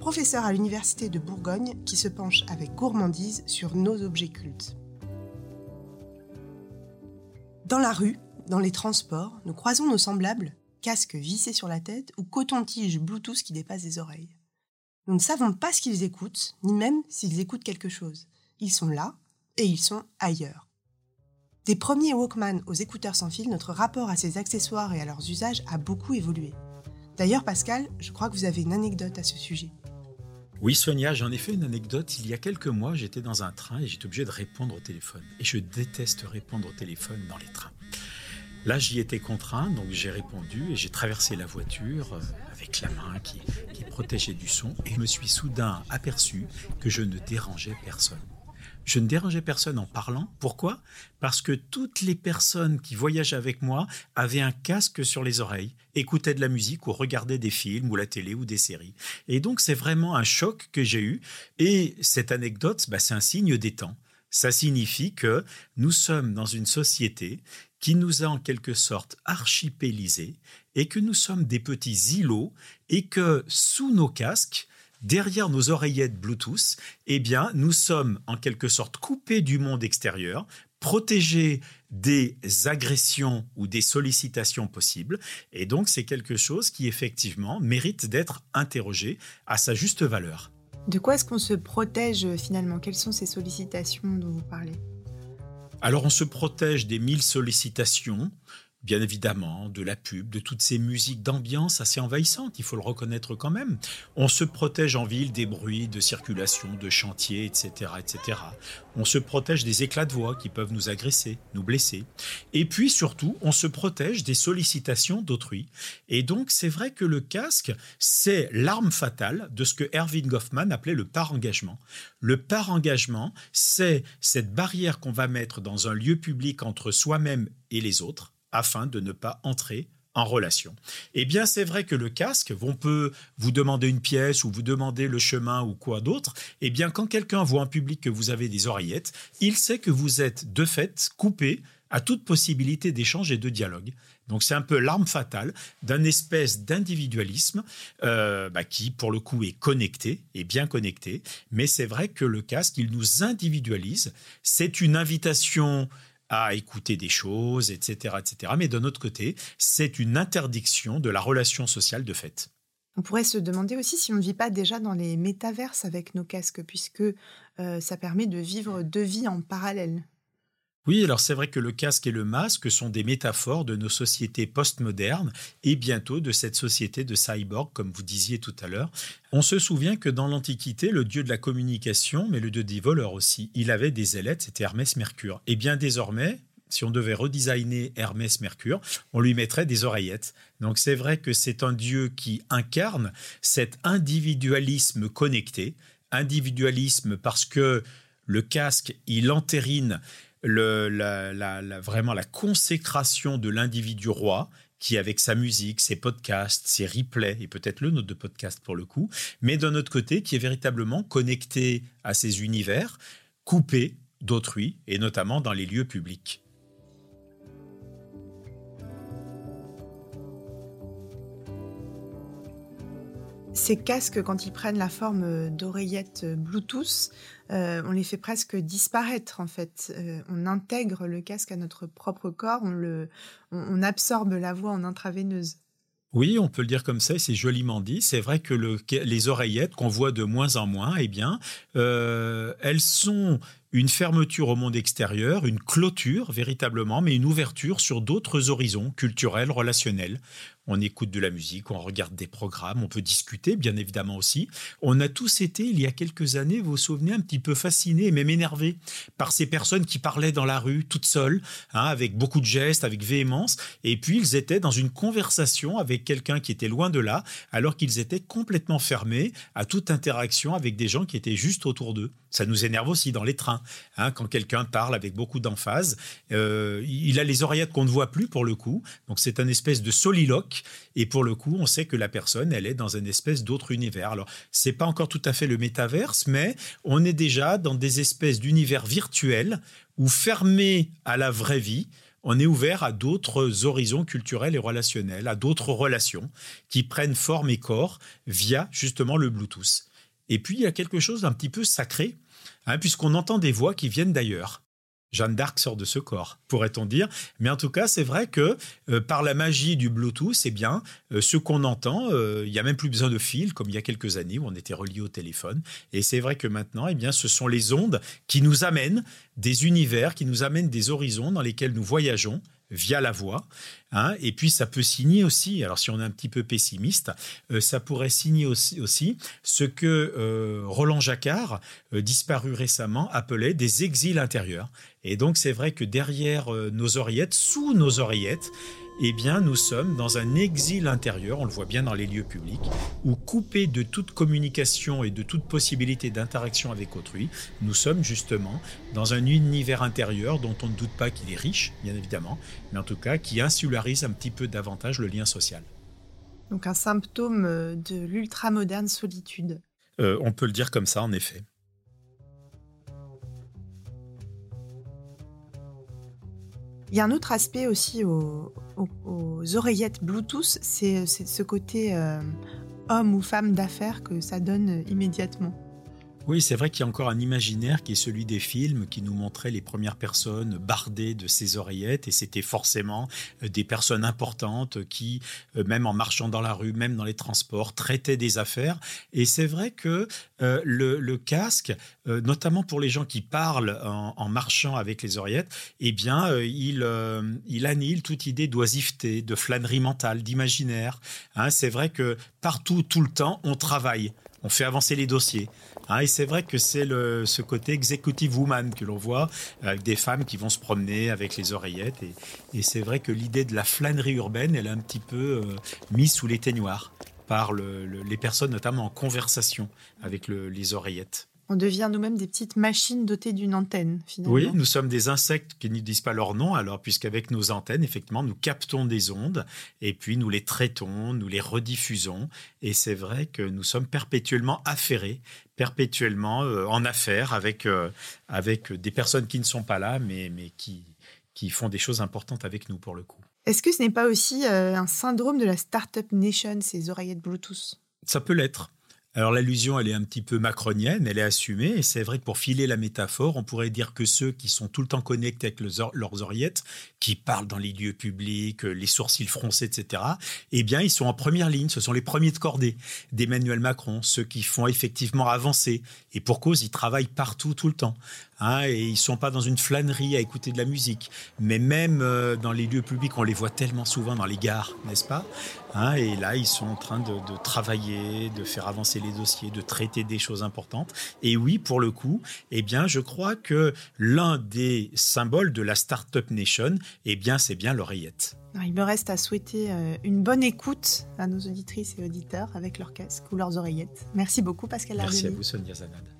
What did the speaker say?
professeur à l'Université de Bourgogne, qui se penche avec gourmandise sur nos objets cultes. Dans la rue, dans les transports, nous croisons nos semblables, casques vissés sur la tête ou coton-tige Bluetooth qui dépasse les oreilles. Nous ne savons pas ce qu'ils écoutent, ni même s'ils écoutent quelque chose. Ils sont là et ils sont ailleurs. Des premiers Walkman aux écouteurs sans fil, notre rapport à ces accessoires et à leurs usages a beaucoup évolué. D'ailleurs, Pascal, je crois que vous avez une anecdote à ce sujet. Oui, Sonia, j'en ai fait une anecdote. Il y a quelques mois, j'étais dans un train et j'étais obligé de répondre au téléphone. Et je déteste répondre au téléphone dans les trains. Là, j'y étais contraint, donc j'ai répondu et j'ai traversé la voiture euh, avec la main qui, qui protégeait du son et je me suis soudain aperçu que je ne dérangeais personne. Je ne dérangeais personne en parlant. Pourquoi? Parce que toutes les personnes qui voyageaient avec moi avaient un casque sur les oreilles, écoutaient de la musique ou regardaient des films ou la télé ou des séries. Et donc c'est vraiment un choc que j'ai eu. Et cette anecdote, bah, c'est un signe des temps. Ça signifie que nous sommes dans une société qui nous a en quelque sorte archipélisés et que nous sommes des petits îlots et que sous nos casques, derrière nos oreillettes Bluetooth, eh bien, nous sommes en quelque sorte coupés du monde extérieur, protégés des agressions ou des sollicitations possibles. Et donc, c'est quelque chose qui, effectivement, mérite d'être interrogé à sa juste valeur. De quoi est-ce qu'on se protège finalement? Quelles sont ces sollicitations dont vous parlez? Alors on se protège des mille sollicitations, bien évidemment, de la pub, de toutes ces musiques d'ambiance assez envahissantes, il faut le reconnaître quand même. On se protège en ville des bruits de circulation, de chantier, etc., etc. On se protège des éclats de voix qui peuvent nous agresser, nous blesser. Et puis surtout, on se protège des sollicitations d'autrui. Et donc, c'est vrai que le casque, c'est l'arme fatale de ce que Erwin Goffman appelait le par-engagement. Le par-engagement, c'est cette barrière qu'on va mettre dans un lieu public entre soi-même et les autres afin de ne pas entrer en relation. Eh bien, c'est vrai que le casque, on peut vous demander une pièce ou vous demander le chemin ou quoi d'autre. Eh bien, quand quelqu'un voit en public que vous avez des oreillettes, il sait que vous êtes de fait coupé à toute possibilité d'échange et de dialogue. Donc c'est un peu l'arme fatale d'un espèce d'individualisme euh, bah, qui, pour le coup, est connecté, est bien connecté. Mais c'est vrai que le casque, il nous individualise. C'est une invitation à écouter des choses, etc., etc. Mais d'un autre côté, c'est une interdiction de la relation sociale de fait. On pourrait se demander aussi si on ne vit pas déjà dans les métaverses avec nos casques, puisque euh, ça permet de vivre deux vies en parallèle. Oui, alors c'est vrai que le casque et le masque sont des métaphores de nos sociétés postmodernes et bientôt de cette société de cyborg, comme vous disiez tout à l'heure. On se souvient que dans l'Antiquité, le dieu de la communication, mais le dieu des voleurs aussi, il avait des ailettes, c'était Hermès Mercure. Et bien désormais, si on devait redesigner Hermès Mercure, on lui mettrait des oreillettes. Donc c'est vrai que c'est un dieu qui incarne cet individualisme connecté, individualisme parce que le casque, il entérine la, vraiment la consécration de l'individu roi qui avec sa musique, ses podcasts, ses replays, et peut-être le nôtre de podcast pour le coup, mais d'un autre côté qui est véritablement connecté à ses univers, coupé d'autrui, et notamment dans les lieux publics. Ces casques, quand ils prennent la forme d'oreillettes Bluetooth, euh, on les fait presque disparaître en fait. Euh, on intègre le casque à notre propre corps, on, le, on, absorbe la voix en intraveineuse. Oui, on peut le dire comme ça, c'est joliment dit. C'est vrai que le, les oreillettes qu'on voit de moins en moins, eh bien, euh, elles sont une fermeture au monde extérieur, une clôture véritablement, mais une ouverture sur d'autres horizons culturels, relationnels. On écoute de la musique, on regarde des programmes, on peut discuter, bien évidemment aussi. On a tous été, il y a quelques années, vous vous souvenez, un petit peu fascinés et même énervés par ces personnes qui parlaient dans la rue, toutes seules, hein, avec beaucoup de gestes, avec véhémence, et puis ils étaient dans une conversation avec quelqu'un qui était loin de là, alors qu'ils étaient complètement fermés à toute interaction avec des gens qui étaient juste autour d'eux. Ça nous énerve aussi dans les trains, hein, quand quelqu'un parle avec beaucoup d'emphase. Euh, il a les oreillettes qu'on ne voit plus pour le coup, donc c'est un espèce de soliloque. Et pour le coup, on sait que la personne, elle est dans une espèce d'autre univers. Alors, c'est pas encore tout à fait le métaverse, mais on est déjà dans des espèces d'univers virtuels ou fermés à la vraie vie on est ouvert à d'autres horizons culturels et relationnels, à d'autres relations qui prennent forme et corps via justement le Bluetooth. Et puis, il y a quelque chose d'un petit peu sacré, hein, puisqu'on entend des voix qui viennent d'ailleurs. Jeanne d'Arc sort de ce corps, pourrait-on dire. Mais en tout cas, c'est vrai que euh, par la magie du Bluetooth, eh bien, euh, ce qu'on entend, euh, il n'y a même plus besoin de fil, comme il y a quelques années où on était relié au téléphone. Et c'est vrai que maintenant, eh bien, ce sont les ondes qui nous amènent des univers, qui nous amènent des horizons dans lesquels nous voyageons via la voix. Hein, et puis ça peut signer aussi, alors si on est un petit peu pessimiste, euh, ça pourrait signer aussi, aussi ce que euh, Roland Jacquard, euh, disparu récemment, appelait des exils intérieurs. Et donc c'est vrai que derrière nos oreillettes, sous nos oreillettes, eh bien, nous sommes dans un exil intérieur, on le voit bien dans les lieux publics, où coupés de toute communication et de toute possibilité d'interaction avec autrui, nous sommes justement dans un univers intérieur dont on ne doute pas qu'il est riche, bien évidemment, mais en tout cas qui insularise un petit peu davantage le lien social. Donc un symptôme euh, de l'ultramoderne solitude. Euh, on peut le dire comme ça, en effet. Il y a un autre aspect aussi aux, oreillettes Bluetooth, c'est ce côté euh, homme ou femme d'affaires que ça donne immédiatement. Oui, c'est vrai qu'il y a encore un imaginaire qui est celui des films qui nous montraient les premières personnes bardées de ces oreillettes et c'était forcément euh, des personnes importantes qui, euh, même en marchant dans la rue, même dans les transports, traitaient des affaires. Et c'est vrai que euh, le, casque, notamment pour les gens qui parlent en, marchant avec les oreillettes, eh bien, il, il annule toute idée d'oisiveté, de flânerie mentale, d'imaginaire. Hein. c'est vrai que partout, tout le temps, on travaille on fait avancer les dossiers. Hein, et c'est vrai que c'est ce côté executive woman que l'on voit avec des femmes qui vont se promener avec les oreillettes. Et, c'est vrai que l'idée de la flânerie urbaine, elle est un petit peu euh, mise sous les teignoirs par les personnes, notamment en conversation avec les oreillettes. On devient nous-mêmes des petites machines dotées d'une antenne, finalement. Oui, nous sommes des insectes qui ne disent pas leur nom, alors puisqu'avec nos antennes, effectivement, nous captons des ondes et puis nous les traitons, nous les rediffusons. Et c'est vrai que nous sommes perpétuellement affairés, perpétuellement euh, en affaires avec, euh, avec des personnes qui ne sont pas là, mais, mais qui, qui font des choses importantes avec nous pour le coup. Est-ce que ce n'est pas aussi euh, un syndrome de la Startup Nation, ces oreillettes Bluetooth? Ça peut l'être. Alors l'allusion, elle est un petit peu macronienne, elle est assumée, et c'est vrai que pour filer la métaphore, on pourrait dire que ceux qui sont tout le temps connectés avec leurs oreillettes, qui parlent dans les lieux publics, les sourcils froncés, etc., eh bien, ils sont en première ligne, ce sont les premiers de cordée d'Emmanuel Macron, ceux qui font effectivement avancer, et pour cause, ils travaillent partout, tout le temps. Hein, et ils sont pas dans une flânerie à écouter de la musique. Mais même euh, dans les lieux publics, on les voit tellement souvent dans les gares, n'est-ce pas hein, Et là, ils sont en train de, travailler, de faire avancer les dossiers, de traiter des choses importantes. Et oui, pour le coup, eh bien, je crois que l'un des symboles de la Startup Nation, eh bien, c'est bien l'oreillette. Il me reste à souhaiter euh, une bonne écoute à nos auditrices et auditeurs avec leurs casques ou leurs oreillettes. Merci beaucoup Pascal Merci à vous Sonia Zanad.